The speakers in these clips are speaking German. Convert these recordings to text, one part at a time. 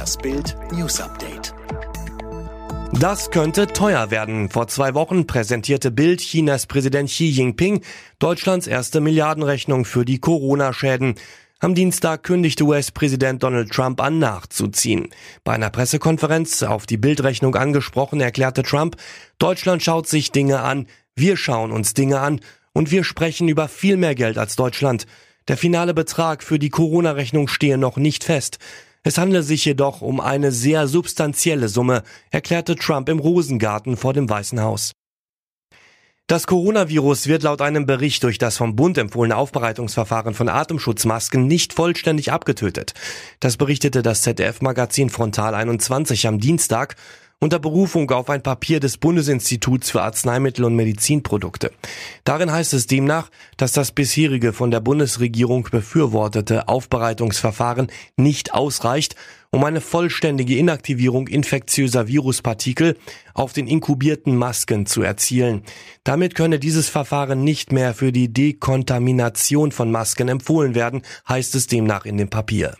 Das Bild News Update. Das könnte teuer werden. Vor zwei Wochen präsentierte Bild Chinas Präsident Xi Jinping Deutschlands erste Milliardenrechnung für die Corona-Schäden. Am Dienstag kündigte US-Präsident Donald Trump an, nachzuziehen. Bei einer Pressekonferenz auf die Bildrechnung angesprochen, erklärte Trump, Deutschland schaut sich Dinge an, wir schauen uns Dinge an und wir sprechen über viel mehr Geld als Deutschland. Der finale Betrag für die Corona-Rechnung stehe noch nicht fest. Es handle sich jedoch um eine sehr substanzielle Summe, erklärte Trump im Rosengarten vor dem Weißen Haus. Das Coronavirus wird laut einem Bericht durch das vom Bund empfohlene Aufbereitungsverfahren von Atemschutzmasken nicht vollständig abgetötet. Das berichtete das ZDF-Magazin Frontal 21 am Dienstag unter Berufung auf ein Papier des Bundesinstituts für Arzneimittel und Medizinprodukte. Darin heißt es demnach, dass das bisherige von der Bundesregierung befürwortete Aufbereitungsverfahren nicht ausreicht, um eine vollständige Inaktivierung infektiöser Viruspartikel auf den inkubierten Masken zu erzielen. Damit könne dieses Verfahren nicht mehr für die Dekontamination von Masken empfohlen werden, heißt es demnach in dem Papier.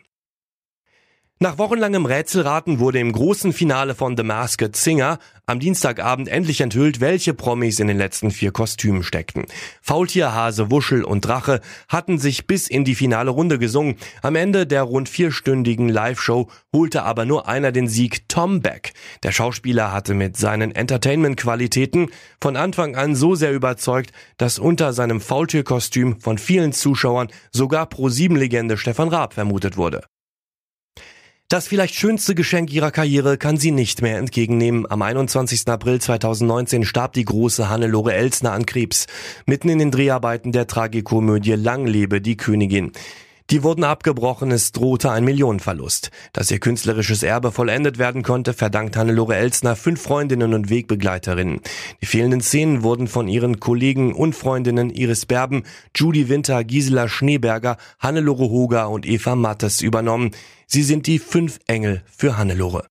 Nach wochenlangem Rätselraten wurde im großen Finale von The Masked Singer am Dienstagabend endlich enthüllt, welche Promis in den letzten vier Kostümen steckten. Faultier, Hase, Wuschel und Drache hatten sich bis in die finale Runde gesungen. Am Ende der rund vierstündigen Live-Show holte aber nur einer den Sieg, Tom Beck. Der Schauspieler hatte mit seinen Entertainment-Qualitäten von Anfang an so sehr überzeugt, dass unter seinem Faultierkostüm von vielen Zuschauern sogar Pro-7-Legende Stefan Raab vermutet wurde. Das vielleicht schönste Geschenk ihrer Karriere kann sie nicht mehr entgegennehmen. Am 21. April 2019 starb die große Hannelore Elsner an Krebs. Mitten in den Dreharbeiten der Tragikomödie Lang lebe die Königin. Die wurden abgebrochen, es drohte ein Millionenverlust. Dass ihr künstlerisches Erbe vollendet werden konnte, verdankt Hannelore Elsner fünf Freundinnen und Wegbegleiterinnen. Die fehlenden Szenen wurden von ihren Kollegen und Freundinnen Iris Berben, Judy Winter, Gisela Schneeberger, Hannelore Hoger und Eva Mattes übernommen. Sie sind die fünf Engel für Hannelore.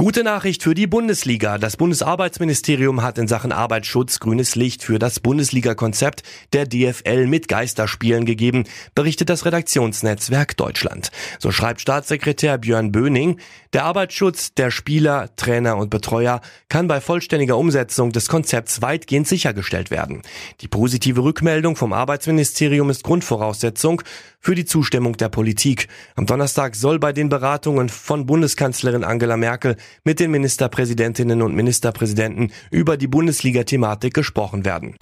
Gute Nachricht für die Bundesliga. Das Bundesarbeitsministerium hat in Sachen Arbeitsschutz grünes Licht für das Bundesliga-Konzept der DFL mit Geisterspielen gegeben, berichtet das Redaktionsnetzwerk Deutschland. So schreibt Staatssekretär Björn Böning, der Arbeitsschutz der Spieler, Trainer und Betreuer kann bei vollständiger Umsetzung des Konzepts weitgehend sichergestellt werden. Die positive Rückmeldung vom Arbeitsministerium ist Grundvoraussetzung für die Zustimmung der Politik. Am Donnerstag soll bei den Beratungen von Bundeskanzlerin Angela Merkel mit den Ministerpräsidentinnen und Ministerpräsidenten über die Bundesliga-Thematik gesprochen werden.